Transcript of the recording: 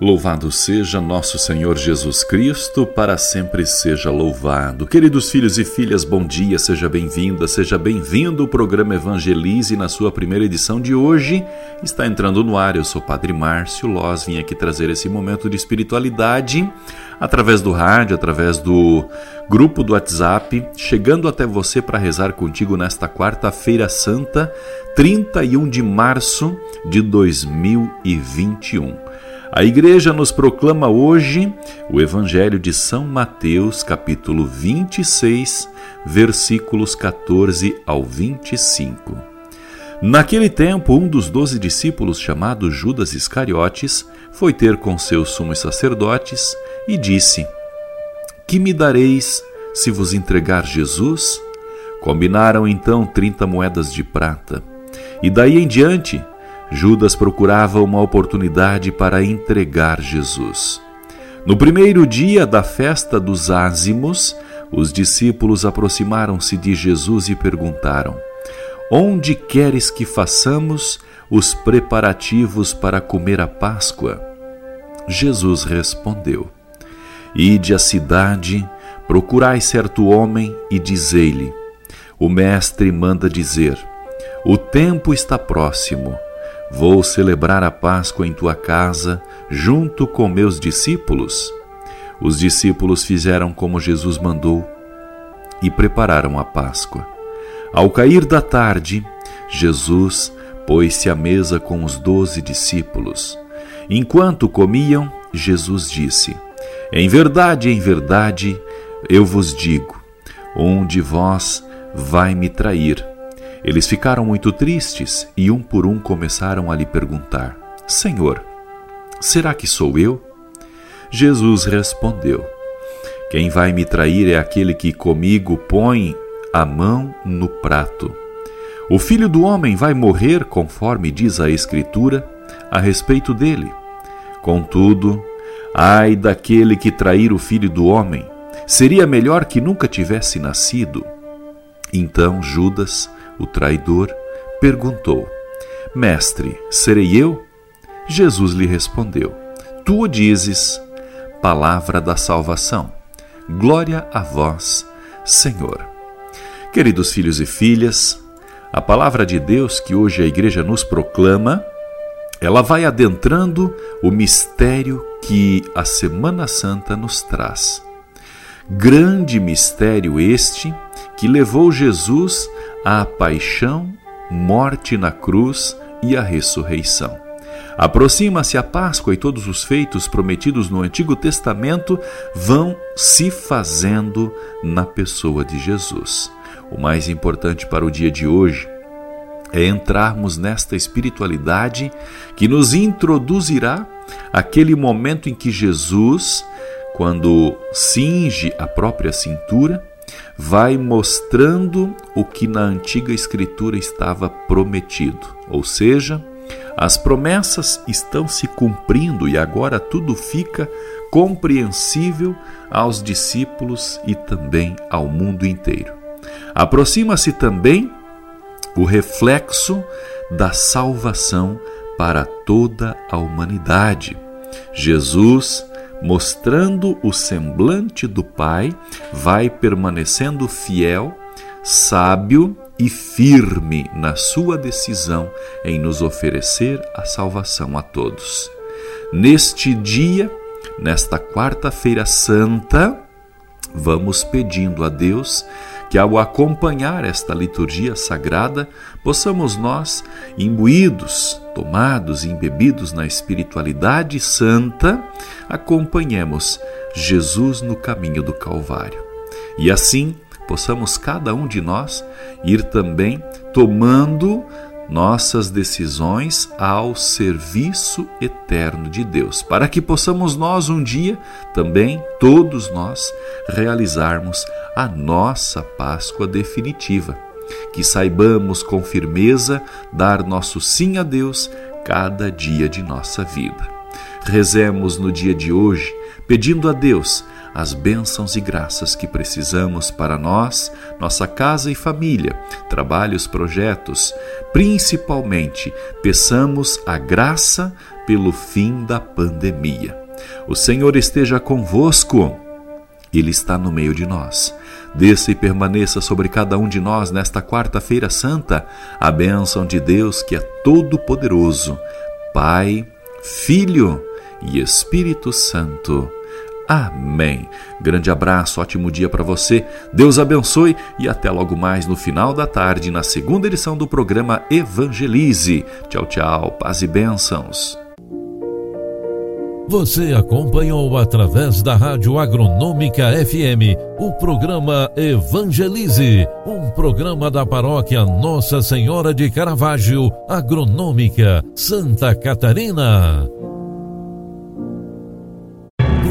Louvado seja nosso Senhor Jesus Cristo, para sempre seja louvado. Queridos filhos e filhas, bom dia, seja bem-vinda, seja bem-vindo. O programa Evangelize, na sua primeira edição de hoje, está entrando no ar. Eu sou Padre Márcio Loz, vim aqui trazer esse momento de espiritualidade através do rádio, através do grupo do WhatsApp, chegando até você para rezar contigo nesta quarta-feira santa, 31 de março de 2021. A igreja nos proclama hoje o Evangelho de São Mateus, capítulo 26, versículos 14 ao 25. Naquele tempo, um dos doze discípulos, chamado Judas Iscariotes, foi ter com seus sumos sacerdotes e disse: Que me dareis se vos entregar Jesus? Combinaram então trinta moedas de prata. E daí em diante Judas procurava uma oportunidade para entregar Jesus. No primeiro dia da festa dos ázimos, os discípulos aproximaram-se de Jesus e perguntaram: Onde queres que façamos os preparativos para comer a Páscoa? Jesus respondeu: Ide à cidade, procurai certo homem e dizei-lhe: O mestre manda dizer: O tempo está próximo Vou celebrar a Páscoa em tua casa, junto com meus discípulos. Os discípulos fizeram como Jesus mandou e prepararam a Páscoa. Ao cair da tarde, Jesus pôs-se à mesa com os doze discípulos. Enquanto comiam, Jesus disse: Em verdade, em verdade, eu vos digo: um de vós vai me trair. Eles ficaram muito tristes e um por um começaram a lhe perguntar: Senhor, será que sou eu? Jesus respondeu: Quem vai me trair é aquele que comigo põe a mão no prato. O filho do homem vai morrer, conforme diz a Escritura, a respeito dele. Contudo, ai daquele que trair o filho do homem, seria melhor que nunca tivesse nascido. Então Judas, o traidor, perguntou: Mestre, serei eu? Jesus lhe respondeu: Tu o dizes, palavra da salvação. Glória a vós, Senhor. Queridos filhos e filhas, a palavra de Deus que hoje a igreja nos proclama, ela vai adentrando o mistério que a Semana Santa nos traz. Grande mistério este que levou Jesus à paixão, morte na cruz e à ressurreição. Aproxima-se a Páscoa e todos os feitos prometidos no Antigo Testamento vão se fazendo na pessoa de Jesus. O mais importante para o dia de hoje é entrarmos nesta espiritualidade que nos introduzirá aquele momento em que Jesus, quando cinge a própria cintura, vai mostrando o que na antiga Escritura estava prometido, ou seja, as promessas estão se cumprindo e agora tudo fica compreensível aos discípulos e também ao mundo inteiro. Aproxima-se também o reflexo da salvação para toda a humanidade. Jesus mostrando o semblante do Pai, vai permanecendo fiel, sábio e firme na sua decisão em nos oferecer a salvação a todos. Neste dia, nesta quarta-feira santa, vamos pedindo a Deus que ao acompanhar esta liturgia sagrada, possamos nós, imbuídos, tomados, embebidos na espiritualidade santa, acompanhemos Jesus no caminho do Calvário. E assim, possamos cada um de nós ir também tomando nossas decisões ao serviço eterno de Deus, para que possamos nós um dia também, todos nós, realizarmos a nossa Páscoa definitiva. Que saibamos com firmeza dar nosso sim a Deus cada dia de nossa vida. Rezemos no dia de hoje pedindo a Deus as bênçãos e graças que precisamos para nós, nossa casa e família, trabalhos, projetos. Principalmente, peçamos a graça pelo fim da pandemia. O Senhor esteja convosco. Ele está no meio de nós. Desça e permaneça sobre cada um de nós nesta quarta-feira santa a bênção de Deus que é todo-poderoso, Pai, Filho e Espírito Santo. Amém. Grande abraço, ótimo dia para você. Deus abençoe e até logo mais no final da tarde, na segunda edição do programa Evangelize. Tchau, tchau. Paz e bênçãos. Você acompanhou através da Rádio Agronômica FM o programa Evangelize, um programa da paróquia Nossa Senhora de Caravaggio, Agronômica, Santa Catarina.